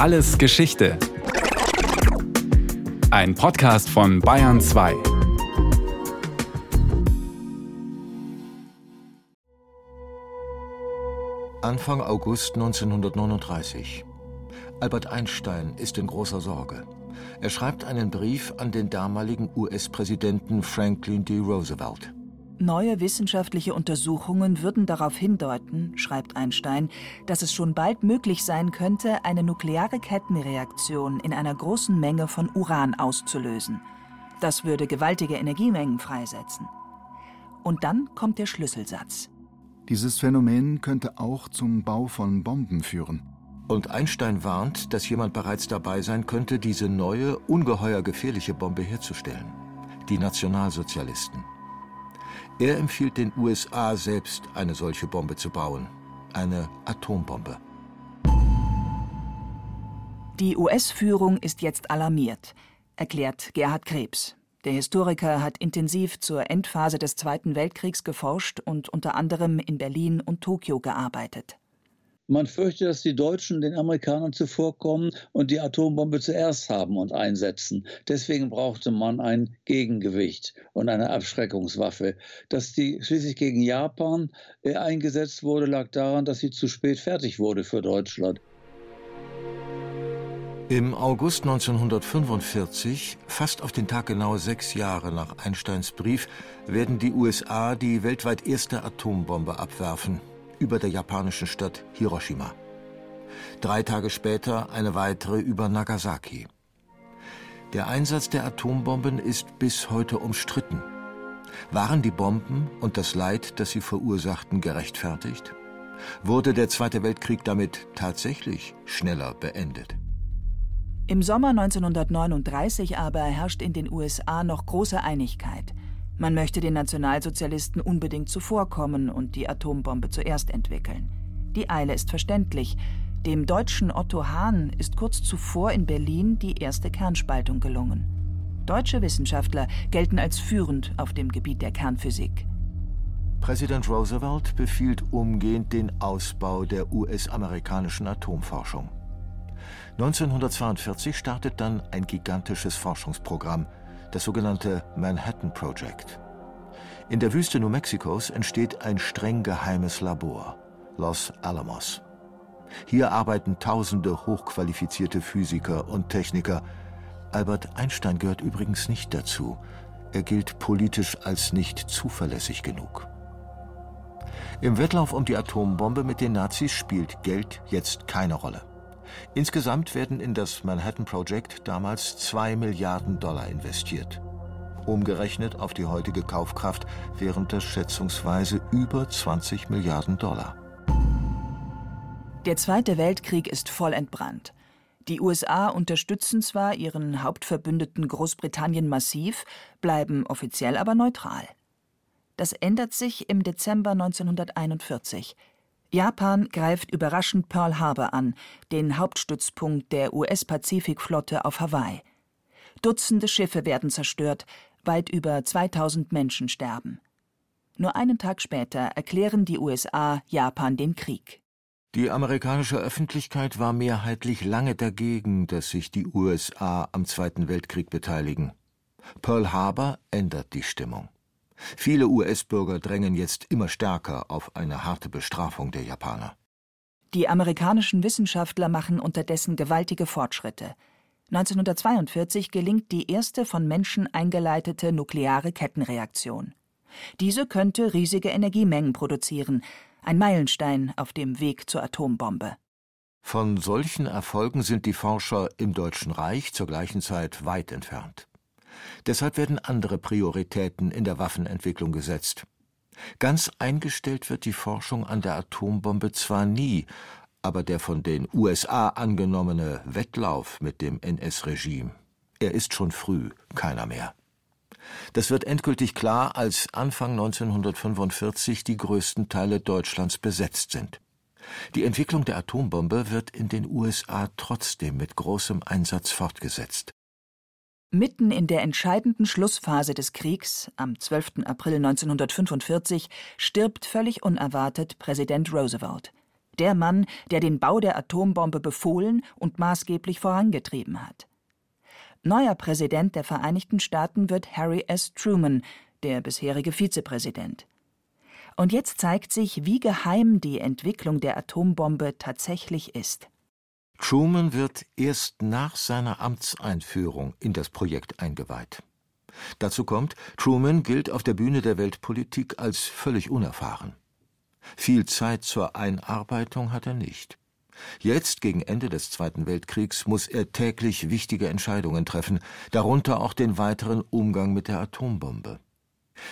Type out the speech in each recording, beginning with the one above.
Alles Geschichte. Ein Podcast von Bayern 2. Anfang August 1939. Albert Einstein ist in großer Sorge. Er schreibt einen Brief an den damaligen US-Präsidenten Franklin D. Roosevelt. Neue wissenschaftliche Untersuchungen würden darauf hindeuten, schreibt Einstein, dass es schon bald möglich sein könnte, eine nukleare Kettenreaktion in einer großen Menge von Uran auszulösen. Das würde gewaltige Energiemengen freisetzen. Und dann kommt der Schlüsselsatz. Dieses Phänomen könnte auch zum Bau von Bomben führen. Und Einstein warnt, dass jemand bereits dabei sein könnte, diese neue, ungeheuer gefährliche Bombe herzustellen. Die Nationalsozialisten. Er empfiehlt den USA selbst, eine solche Bombe zu bauen. Eine Atombombe. Die US-Führung ist jetzt alarmiert, erklärt Gerhard Krebs. Der Historiker hat intensiv zur Endphase des Zweiten Weltkriegs geforscht und unter anderem in Berlin und Tokio gearbeitet. Man fürchtet, dass die Deutschen den Amerikanern zuvorkommen und die Atombombe zuerst haben und einsetzen. Deswegen brauchte man ein Gegengewicht und eine Abschreckungswaffe. Dass die schließlich gegen Japan äh, eingesetzt wurde, lag daran, dass sie zu spät fertig wurde für Deutschland. Im August 1945, fast auf den Tag genau sechs Jahre nach Einsteins Brief, werden die USA die weltweit erste Atombombe abwerfen über der japanischen Stadt Hiroshima. Drei Tage später eine weitere über Nagasaki. Der Einsatz der Atombomben ist bis heute umstritten. Waren die Bomben und das Leid, das sie verursachten, gerechtfertigt? Wurde der Zweite Weltkrieg damit tatsächlich schneller beendet? Im Sommer 1939 aber herrscht in den USA noch große Einigkeit. Man möchte den Nationalsozialisten unbedingt zuvorkommen und die Atombombe zuerst entwickeln. Die Eile ist verständlich. Dem deutschen Otto Hahn ist kurz zuvor in Berlin die erste Kernspaltung gelungen. Deutsche Wissenschaftler gelten als führend auf dem Gebiet der Kernphysik. Präsident Roosevelt befiehlt umgehend den Ausbau der US-amerikanischen Atomforschung. 1942 startet dann ein gigantisches Forschungsprogramm – das sogenannte Manhattan Project. In der Wüste New Mexicos entsteht ein streng geheimes Labor, Los Alamos. Hier arbeiten tausende hochqualifizierte Physiker und Techniker. Albert Einstein gehört übrigens nicht dazu. Er gilt politisch als nicht zuverlässig genug. Im Wettlauf um die Atombombe mit den Nazis spielt Geld jetzt keine Rolle. Insgesamt werden in das Manhattan Project damals 2 Milliarden Dollar investiert. Umgerechnet auf die heutige Kaufkraft wären das schätzungsweise über 20 Milliarden Dollar. Der Zweite Weltkrieg ist voll entbrannt. Die USA unterstützen zwar ihren Hauptverbündeten Großbritannien massiv, bleiben offiziell aber neutral. Das ändert sich im Dezember 1941. Japan greift überraschend Pearl Harbor an, den Hauptstützpunkt der US-Pazifikflotte auf Hawaii. Dutzende Schiffe werden zerstört, weit über 2000 Menschen sterben. Nur einen Tag später erklären die USA Japan den Krieg. Die amerikanische Öffentlichkeit war mehrheitlich lange dagegen, dass sich die USA am Zweiten Weltkrieg beteiligen. Pearl Harbor ändert die Stimmung. Viele US-Bürger drängen jetzt immer stärker auf eine harte Bestrafung der Japaner. Die amerikanischen Wissenschaftler machen unterdessen gewaltige Fortschritte. 1942 gelingt die erste von Menschen eingeleitete nukleare Kettenreaktion. Diese könnte riesige Energiemengen produzieren, ein Meilenstein auf dem Weg zur Atombombe. Von solchen Erfolgen sind die Forscher im Deutschen Reich zur gleichen Zeit weit entfernt. Deshalb werden andere Prioritäten in der Waffenentwicklung gesetzt. Ganz eingestellt wird die Forschung an der Atombombe zwar nie, aber der von den USA angenommene Wettlauf mit dem NS-Regime, er ist schon früh keiner mehr. Das wird endgültig klar, als Anfang 1945 die größten Teile Deutschlands besetzt sind. Die Entwicklung der Atombombe wird in den USA trotzdem mit großem Einsatz fortgesetzt. Mitten in der entscheidenden Schlussphase des Kriegs, am 12. April 1945, stirbt völlig unerwartet Präsident Roosevelt. Der Mann, der den Bau der Atombombe befohlen und maßgeblich vorangetrieben hat. Neuer Präsident der Vereinigten Staaten wird Harry S. Truman, der bisherige Vizepräsident. Und jetzt zeigt sich, wie geheim die Entwicklung der Atombombe tatsächlich ist. Truman wird erst nach seiner Amtseinführung in das Projekt eingeweiht. Dazu kommt, Truman gilt auf der Bühne der Weltpolitik als völlig unerfahren. Viel Zeit zur Einarbeitung hat er nicht. Jetzt, gegen Ende des Zweiten Weltkriegs, muss er täglich wichtige Entscheidungen treffen, darunter auch den weiteren Umgang mit der Atombombe.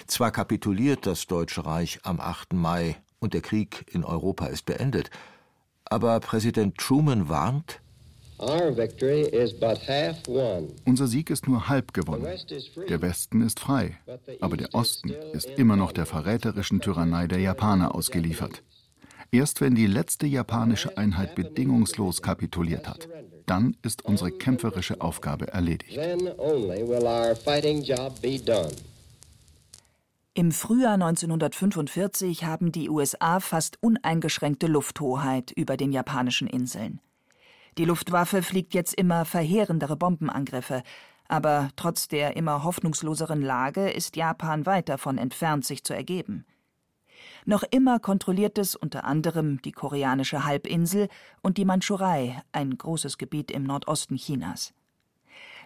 Zwar kapituliert das Deutsche Reich am 8. Mai und der Krieg in Europa ist beendet, aber Präsident Truman warnt, unser Sieg ist nur halb gewonnen. Der Westen ist frei, aber der Osten ist immer noch der verräterischen Tyrannei der Japaner ausgeliefert. Erst wenn die letzte japanische Einheit bedingungslos kapituliert hat, dann ist unsere kämpferische Aufgabe erledigt. Im Frühjahr 1945 haben die USA fast uneingeschränkte Lufthoheit über den japanischen Inseln. Die Luftwaffe fliegt jetzt immer verheerendere Bombenangriffe, aber trotz der immer hoffnungsloseren Lage ist Japan weit davon entfernt, sich zu ergeben. Noch immer kontrolliert es unter anderem die koreanische Halbinsel und die Mandschurei, ein großes Gebiet im Nordosten Chinas.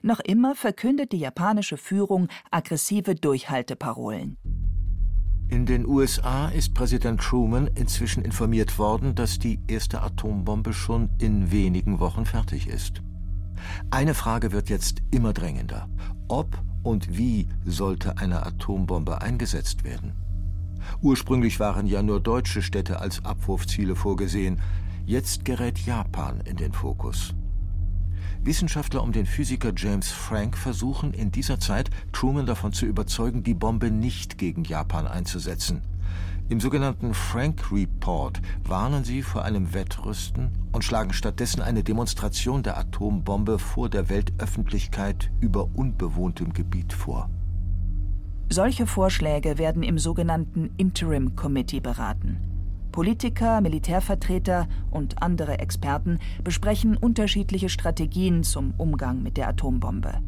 Noch immer verkündet die japanische Führung aggressive Durchhalteparolen. In den USA ist Präsident Truman inzwischen informiert worden, dass die erste Atombombe schon in wenigen Wochen fertig ist. Eine Frage wird jetzt immer drängender. Ob und wie sollte eine Atombombe eingesetzt werden? Ursprünglich waren ja nur deutsche Städte als Abwurfziele vorgesehen. Jetzt gerät Japan in den Fokus. Wissenschaftler um den Physiker James Frank versuchen in dieser Zeit, Truman davon zu überzeugen, die Bombe nicht gegen Japan einzusetzen. Im sogenannten Frank Report warnen sie vor einem Wettrüsten und schlagen stattdessen eine Demonstration der Atombombe vor der Weltöffentlichkeit über unbewohntem Gebiet vor. Solche Vorschläge werden im sogenannten Interim Committee beraten. Politiker, Militärvertreter und andere Experten besprechen unterschiedliche Strategien zum Umgang mit der Atombombe.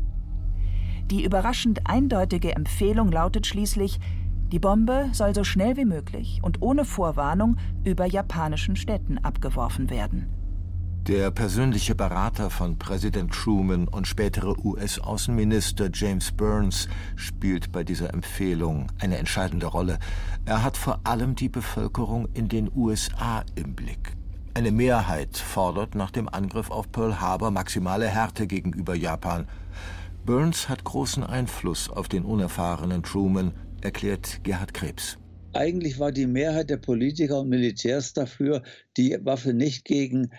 Die überraschend eindeutige Empfehlung lautet schließlich, die Bombe soll so schnell wie möglich und ohne Vorwarnung über japanischen Städten abgeworfen werden. Der persönliche Berater von Präsident Truman und spätere US-Außenminister James Burns spielt bei dieser Empfehlung eine entscheidende Rolle. Er hat vor allem die Bevölkerung in den USA im Blick. Eine Mehrheit fordert nach dem Angriff auf Pearl Harbor maximale Härte gegenüber Japan. Burns hat großen Einfluss auf den unerfahrenen Truman, erklärt Gerhard Krebs. Eigentlich war die Mehrheit der Politiker und Militärs dafür, die Waffe nicht gegen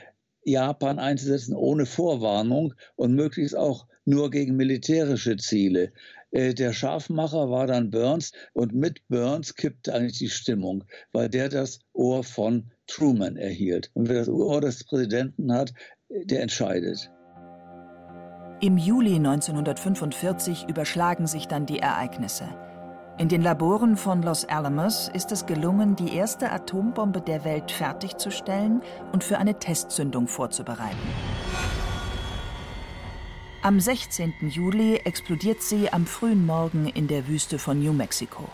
Japan einzusetzen ohne Vorwarnung und möglichst auch nur gegen militärische Ziele. Äh, der Scharfmacher war dann Burns und mit Burns kippte eigentlich die Stimmung, weil der das Ohr von Truman erhielt. Und wer das Ohr des Präsidenten hat, der entscheidet. Im Juli 1945 überschlagen sich dann die Ereignisse. In den Laboren von Los Alamos ist es gelungen, die erste Atombombe der Welt fertigzustellen und für eine Testzündung vorzubereiten. Am 16. Juli explodiert sie am frühen Morgen in der Wüste von New Mexico.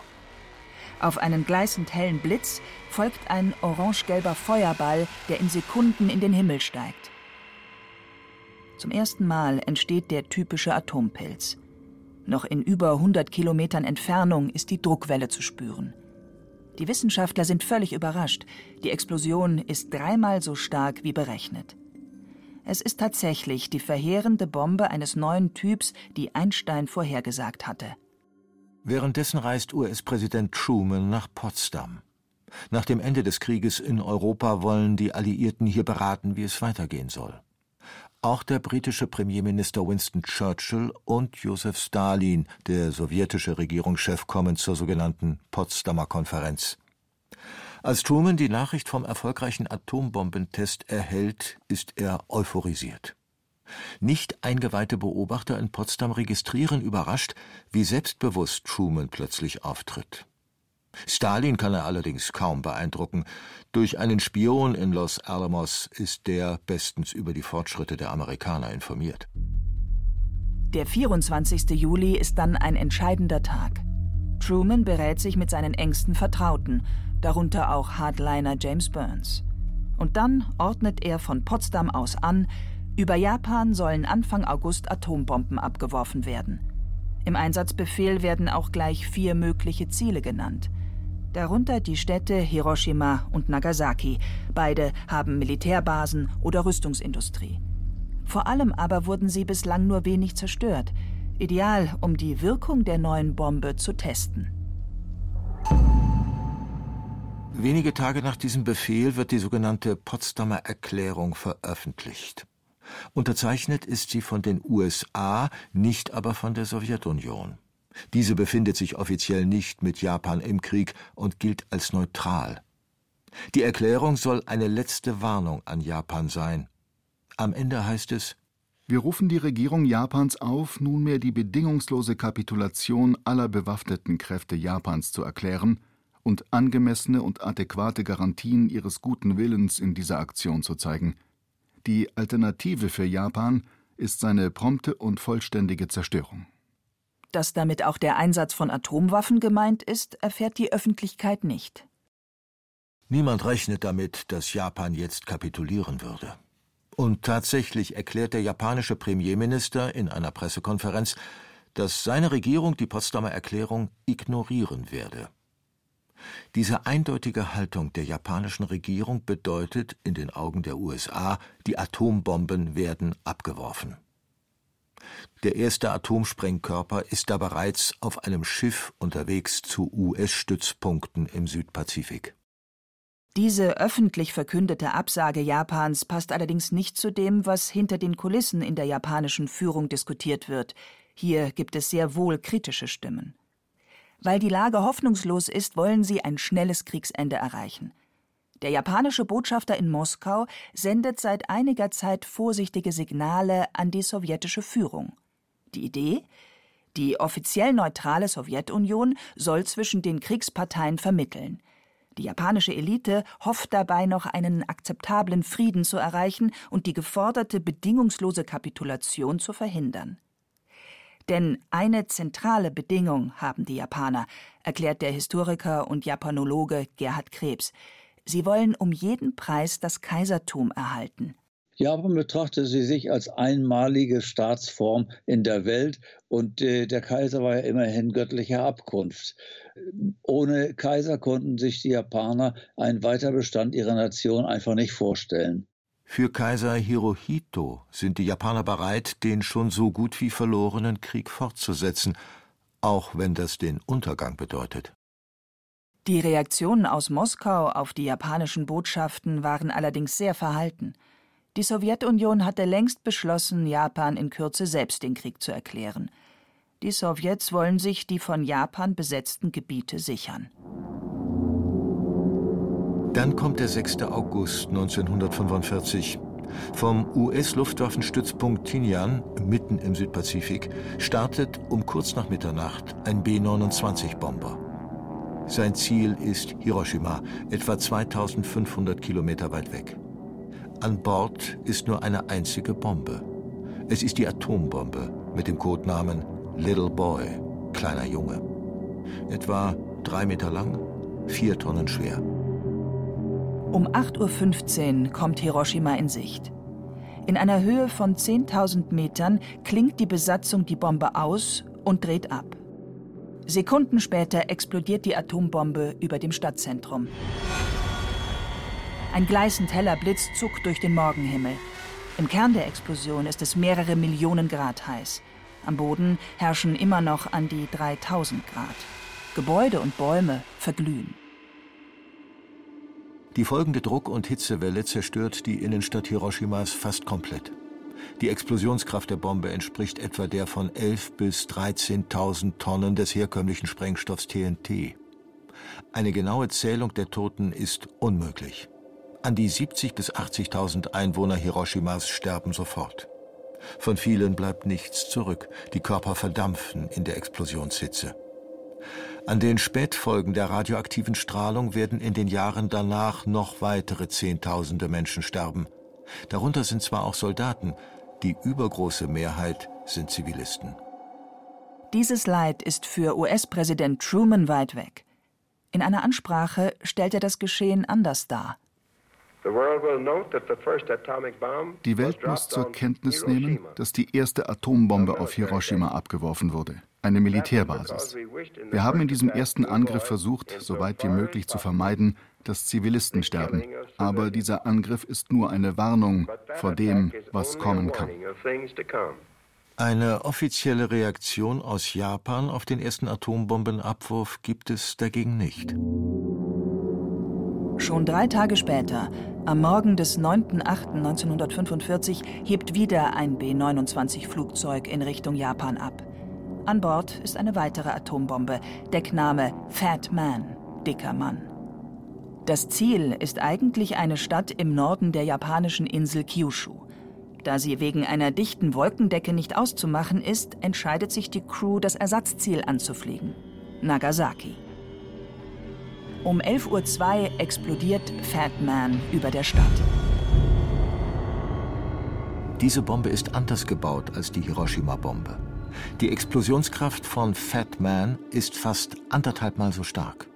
Auf einen gleißend hellen Blitz folgt ein orange-gelber Feuerball, der in Sekunden in den Himmel steigt. Zum ersten Mal entsteht der typische Atompilz. Noch in über 100 Kilometern Entfernung ist die Druckwelle zu spüren. Die Wissenschaftler sind völlig überrascht. Die Explosion ist dreimal so stark wie berechnet. Es ist tatsächlich die verheerende Bombe eines neuen Typs, die Einstein vorhergesagt hatte. Währenddessen reist US-Präsident Truman nach Potsdam. Nach dem Ende des Krieges in Europa wollen die Alliierten hier beraten, wie es weitergehen soll. Auch der britische Premierminister Winston Churchill und Josef Stalin, der sowjetische Regierungschef, kommen zur sogenannten Potsdamer Konferenz. Als Truman die Nachricht vom erfolgreichen Atombombentest erhält, ist er euphorisiert. Nicht eingeweihte Beobachter in Potsdam registrieren überrascht, wie selbstbewusst Truman plötzlich auftritt. Stalin kann er allerdings kaum beeindrucken. Durch einen Spion in Los Alamos ist der bestens über die Fortschritte der Amerikaner informiert. Der 24. Juli ist dann ein entscheidender Tag. Truman berät sich mit seinen engsten Vertrauten, darunter auch Hardliner James Burns. Und dann ordnet er von Potsdam aus an, über Japan sollen Anfang August Atombomben abgeworfen werden. Im Einsatzbefehl werden auch gleich vier mögliche Ziele genannt. Darunter die Städte Hiroshima und Nagasaki. Beide haben Militärbasen oder Rüstungsindustrie. Vor allem aber wurden sie bislang nur wenig zerstört. Ideal, um die Wirkung der neuen Bombe zu testen. Wenige Tage nach diesem Befehl wird die sogenannte Potsdamer Erklärung veröffentlicht. Unterzeichnet ist sie von den USA, nicht aber von der Sowjetunion. Diese befindet sich offiziell nicht mit Japan im Krieg und gilt als neutral. Die Erklärung soll eine letzte Warnung an Japan sein. Am Ende heißt es Wir rufen die Regierung Japans auf, nunmehr die bedingungslose Kapitulation aller bewaffneten Kräfte Japans zu erklären und angemessene und adäquate Garantien ihres guten Willens in dieser Aktion zu zeigen. Die Alternative für Japan ist seine prompte und vollständige Zerstörung. Dass damit auch der Einsatz von Atomwaffen gemeint ist, erfährt die Öffentlichkeit nicht. Niemand rechnet damit, dass Japan jetzt kapitulieren würde. Und tatsächlich erklärt der japanische Premierminister in einer Pressekonferenz, dass seine Regierung die Potsdamer Erklärung ignorieren werde. Diese eindeutige Haltung der japanischen Regierung bedeutet in den Augen der USA, die Atombomben werden abgeworfen. Der erste Atomsprengkörper ist da bereits auf einem Schiff unterwegs zu US-Stützpunkten im Südpazifik. Diese öffentlich verkündete Absage Japans passt allerdings nicht zu dem, was hinter den Kulissen in der japanischen Führung diskutiert wird. Hier gibt es sehr wohl kritische Stimmen. Weil die Lage hoffnungslos ist, wollen sie ein schnelles Kriegsende erreichen. Der japanische Botschafter in Moskau sendet seit einiger Zeit vorsichtige Signale an die sowjetische Führung. Die Idee? Die offiziell neutrale Sowjetunion soll zwischen den Kriegsparteien vermitteln. Die japanische Elite hofft dabei noch einen akzeptablen Frieden zu erreichen und die geforderte bedingungslose Kapitulation zu verhindern. Denn eine zentrale Bedingung haben die Japaner, erklärt der Historiker und Japanologe Gerhard Krebs. Sie wollen um jeden Preis das Kaisertum erhalten. Japan betrachtete sie sich als einmalige Staatsform in der Welt und äh, der Kaiser war ja immerhin göttlicher Abkunft. Ohne Kaiser konnten sich die Japaner einen Weiterbestand ihrer Nation einfach nicht vorstellen. Für Kaiser Hirohito sind die Japaner bereit, den schon so gut wie verlorenen Krieg fortzusetzen, auch wenn das den Untergang bedeutet. Die Reaktionen aus Moskau auf die japanischen Botschaften waren allerdings sehr verhalten. Die Sowjetunion hatte längst beschlossen, Japan in Kürze selbst den Krieg zu erklären. Die Sowjets wollen sich die von Japan besetzten Gebiete sichern. Dann kommt der 6. August 1945. Vom US-Luftwaffenstützpunkt Tinian, mitten im Südpazifik, startet um kurz nach Mitternacht ein B-29-Bomber. Sein Ziel ist Hiroshima, etwa 2500 Kilometer weit weg. An Bord ist nur eine einzige Bombe. Es ist die Atombombe mit dem Codenamen Little Boy, kleiner Junge. Etwa drei Meter lang, vier Tonnen schwer. Um 8.15 Uhr kommt Hiroshima in Sicht. In einer Höhe von 10.000 Metern klingt die Besatzung die Bombe aus und dreht ab. Sekunden später explodiert die Atombombe über dem Stadtzentrum. Ein gleißend heller Blitz zuckt durch den Morgenhimmel. Im Kern der Explosion ist es mehrere Millionen Grad heiß. Am Boden herrschen immer noch an die 3000 Grad. Gebäude und Bäume verglühen. Die folgende Druck- und Hitzewelle zerstört die Innenstadt Hiroshimas fast komplett. Die Explosionskraft der Bombe entspricht etwa der von 11.000 bis 13.000 Tonnen des herkömmlichen Sprengstoffs TNT. Eine genaue Zählung der Toten ist unmöglich. An die 70.000 bis 80.000 Einwohner Hiroshimas sterben sofort. Von vielen bleibt nichts zurück. Die Körper verdampfen in der Explosionshitze. An den Spätfolgen der radioaktiven Strahlung werden in den Jahren danach noch weitere Zehntausende Menschen sterben. Darunter sind zwar auch Soldaten, die übergroße Mehrheit sind Zivilisten. Dieses Leid ist für US-Präsident Truman weit weg. In einer Ansprache stellt er das Geschehen anders dar. Die Welt muss zur Kenntnis nehmen, dass die erste Atombombe auf Hiroshima abgeworfen wurde, eine Militärbasis. Wir haben in diesem ersten Angriff versucht, so weit wie möglich zu vermeiden, dass Zivilisten sterben. Aber dieser Angriff ist nur eine Warnung vor dem, was kommen kann. Eine offizielle Reaktion aus Japan auf den ersten Atombombenabwurf gibt es dagegen nicht. Schon drei Tage später, am Morgen des 9.08.1945, hebt wieder ein B-29-Flugzeug in Richtung Japan ab. An Bord ist eine weitere Atombombe, Deckname Fat Man, dicker Mann. Das Ziel ist eigentlich eine Stadt im Norden der japanischen Insel Kyushu. Da sie wegen einer dichten Wolkendecke nicht auszumachen ist, entscheidet sich die Crew, das Ersatzziel anzufliegen: Nagasaki. Um 11.02 Uhr explodiert Fat Man über der Stadt. Diese Bombe ist anders gebaut als die Hiroshima-Bombe. Die Explosionskraft von Fat Man ist fast anderthalbmal so stark.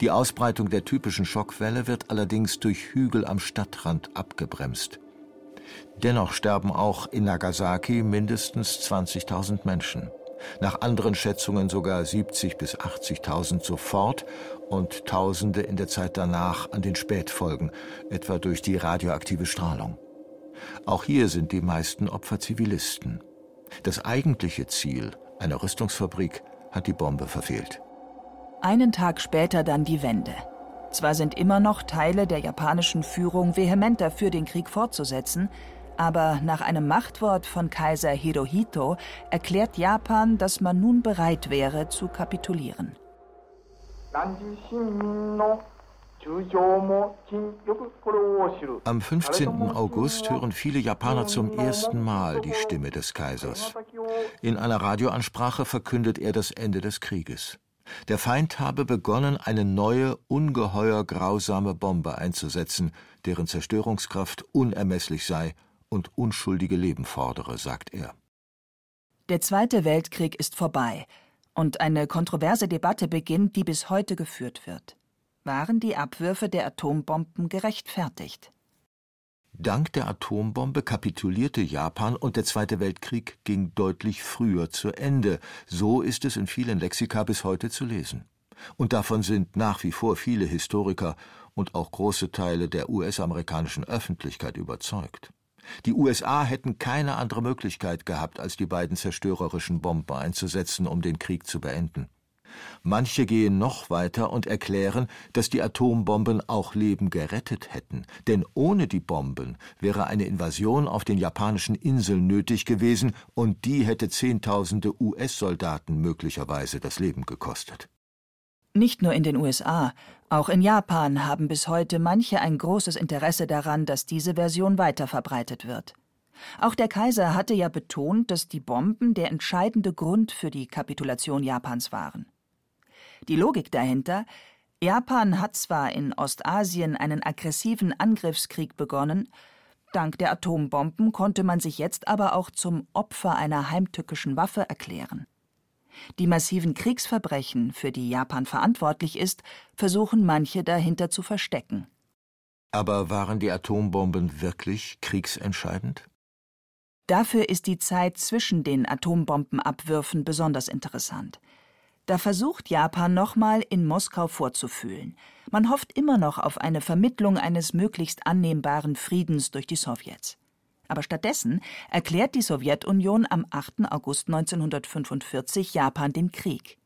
Die Ausbreitung der typischen Schockwelle wird allerdings durch Hügel am Stadtrand abgebremst. Dennoch sterben auch in Nagasaki mindestens 20.000 Menschen. Nach anderen Schätzungen sogar 70.000 bis 80.000 sofort und Tausende in der Zeit danach an den Spätfolgen, etwa durch die radioaktive Strahlung. Auch hier sind die meisten Opfer Zivilisten. Das eigentliche Ziel, eine Rüstungsfabrik, hat die Bombe verfehlt. Einen Tag später dann die Wende. Zwar sind immer noch Teile der japanischen Führung vehement dafür, den Krieg fortzusetzen, aber nach einem Machtwort von Kaiser Hirohito erklärt Japan, dass man nun bereit wäre zu kapitulieren. Am 15. August hören viele Japaner zum ersten Mal die Stimme des Kaisers. In einer Radioansprache verkündet er das Ende des Krieges. Der Feind habe begonnen, eine neue, ungeheuer grausame Bombe einzusetzen, deren Zerstörungskraft unermesslich sei und unschuldige Leben fordere, sagt er. Der Zweite Weltkrieg ist vorbei und eine kontroverse Debatte beginnt, die bis heute geführt wird. Waren die Abwürfe der Atombomben gerechtfertigt? Dank der Atombombe kapitulierte Japan und der Zweite Weltkrieg ging deutlich früher zu Ende. So ist es in vielen Lexika bis heute zu lesen. Und davon sind nach wie vor viele Historiker und auch große Teile der US-amerikanischen Öffentlichkeit überzeugt. Die USA hätten keine andere Möglichkeit gehabt, als die beiden zerstörerischen Bomben einzusetzen, um den Krieg zu beenden. Manche gehen noch weiter und erklären, dass die Atombomben auch Leben gerettet hätten, denn ohne die Bomben wäre eine Invasion auf den japanischen Inseln nötig gewesen, und die hätte Zehntausende US-Soldaten möglicherweise das Leben gekostet. Nicht nur in den USA, auch in Japan haben bis heute manche ein großes Interesse daran, dass diese Version weiterverbreitet wird. Auch der Kaiser hatte ja betont, dass die Bomben der entscheidende Grund für die Kapitulation Japans waren. Die Logik dahinter Japan hat zwar in Ostasien einen aggressiven Angriffskrieg begonnen, dank der Atombomben konnte man sich jetzt aber auch zum Opfer einer heimtückischen Waffe erklären. Die massiven Kriegsverbrechen, für die Japan verantwortlich ist, versuchen manche dahinter zu verstecken. Aber waren die Atombomben wirklich kriegsentscheidend? Dafür ist die Zeit zwischen den Atombombenabwürfen besonders interessant. Da versucht Japan nochmal in Moskau vorzufühlen. Man hofft immer noch auf eine Vermittlung eines möglichst annehmbaren Friedens durch die Sowjets. Aber stattdessen erklärt die Sowjetunion am 8. August 1945 Japan den Krieg.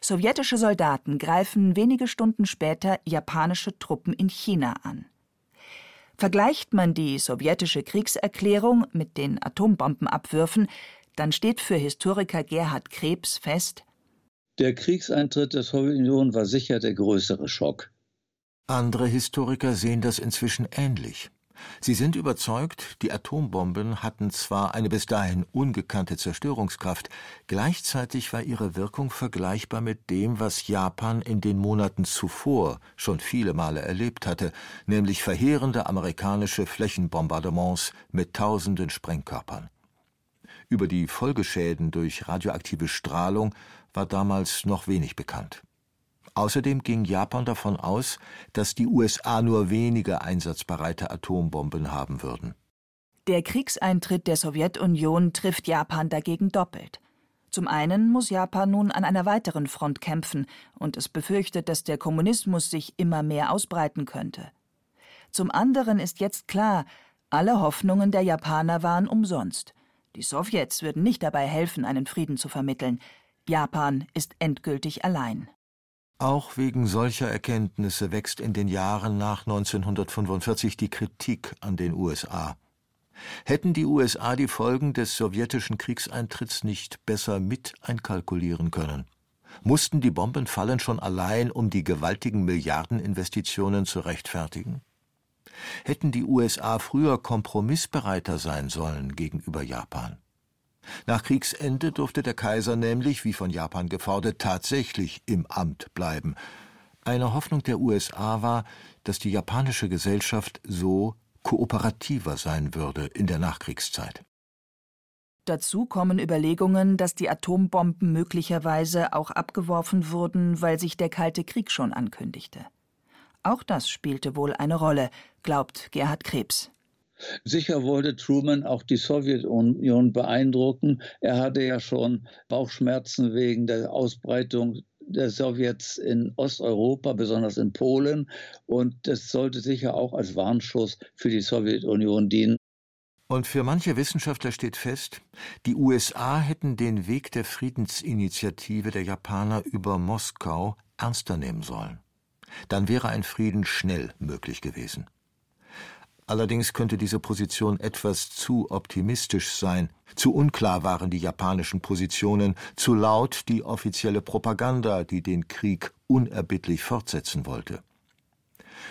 Sowjetische Soldaten greifen wenige Stunden später japanische Truppen in China an. Vergleicht man die sowjetische Kriegserklärung mit den Atombombenabwürfen, dann steht für Historiker Gerhard Krebs fest, der Kriegseintritt der Sowjetunion war sicher der größere Schock. Andere Historiker sehen das inzwischen ähnlich. Sie sind überzeugt, die Atombomben hatten zwar eine bis dahin ungekannte Zerstörungskraft, gleichzeitig war ihre Wirkung vergleichbar mit dem, was Japan in den Monaten zuvor schon viele Male erlebt hatte, nämlich verheerende amerikanische Flächenbombardements mit tausenden Sprengkörpern. Über die Folgeschäden durch radioaktive Strahlung war damals noch wenig bekannt. Außerdem ging Japan davon aus, dass die USA nur wenige einsatzbereite Atombomben haben würden. Der Kriegseintritt der Sowjetunion trifft Japan dagegen doppelt. Zum einen muss Japan nun an einer weiteren Front kämpfen und es befürchtet, dass der Kommunismus sich immer mehr ausbreiten könnte. Zum anderen ist jetzt klar, alle Hoffnungen der Japaner waren umsonst. Die Sowjets würden nicht dabei helfen, einen Frieden zu vermitteln. Japan ist endgültig allein. Auch wegen solcher Erkenntnisse wächst in den Jahren nach 1945 die Kritik an den USA. Hätten die USA die Folgen des sowjetischen Kriegseintritts nicht besser mit einkalkulieren können? Mussten die Bomben fallen schon allein, um die gewaltigen Milliardeninvestitionen zu rechtfertigen? Hätten die USA früher kompromissbereiter sein sollen gegenüber Japan? Nach Kriegsende durfte der Kaiser nämlich, wie von Japan gefordert, tatsächlich im Amt bleiben. Eine Hoffnung der USA war, dass die japanische Gesellschaft so kooperativer sein würde in der Nachkriegszeit. Dazu kommen Überlegungen, dass die Atombomben möglicherweise auch abgeworfen wurden, weil sich der Kalte Krieg schon ankündigte. Auch das spielte wohl eine Rolle, glaubt Gerhard Krebs. Sicher wollte Truman auch die Sowjetunion beeindrucken. Er hatte ja schon Bauchschmerzen wegen der Ausbreitung der Sowjets in Osteuropa, besonders in Polen. Und das sollte sicher auch als Warnschuss für die Sowjetunion dienen. Und für manche Wissenschaftler steht fest, die USA hätten den Weg der Friedensinitiative der Japaner über Moskau ernster nehmen sollen. Dann wäre ein Frieden schnell möglich gewesen. Allerdings könnte diese Position etwas zu optimistisch sein. Zu unklar waren die japanischen Positionen, zu laut die offizielle Propaganda, die den Krieg unerbittlich fortsetzen wollte.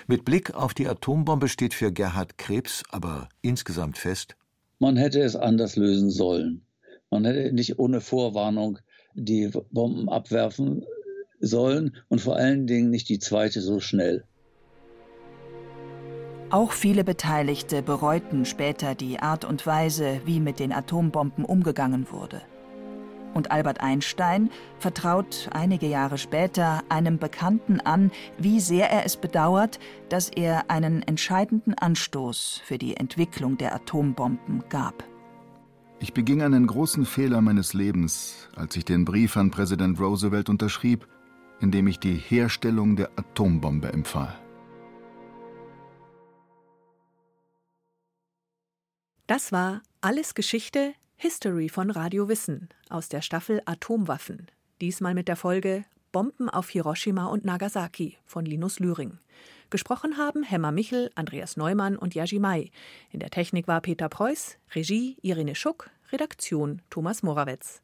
Mit Blick auf die Atombombe steht für Gerhard Krebs aber insgesamt fest, man hätte es anders lösen sollen. Man hätte nicht ohne Vorwarnung die Bomben abwerfen sollen und vor allen Dingen nicht die zweite so schnell. Auch viele Beteiligte bereuten später die Art und Weise, wie mit den Atombomben umgegangen wurde. Und Albert Einstein vertraut einige Jahre später einem Bekannten an, wie sehr er es bedauert, dass er einen entscheidenden Anstoß für die Entwicklung der Atombomben gab. Ich beging einen großen Fehler meines Lebens, als ich den Brief an Präsident Roosevelt unterschrieb, in dem ich die Herstellung der Atombombe empfahl. Das war Alles Geschichte, History von Radio Wissen aus der Staffel Atomwaffen. Diesmal mit der Folge Bomben auf Hiroshima und Nagasaki von Linus Lühring. Gesprochen haben Hemmer Michel, Andreas Neumann und Yaji Mai. In der Technik war Peter Preuß, Regie Irene Schuck, Redaktion Thomas Morawetz.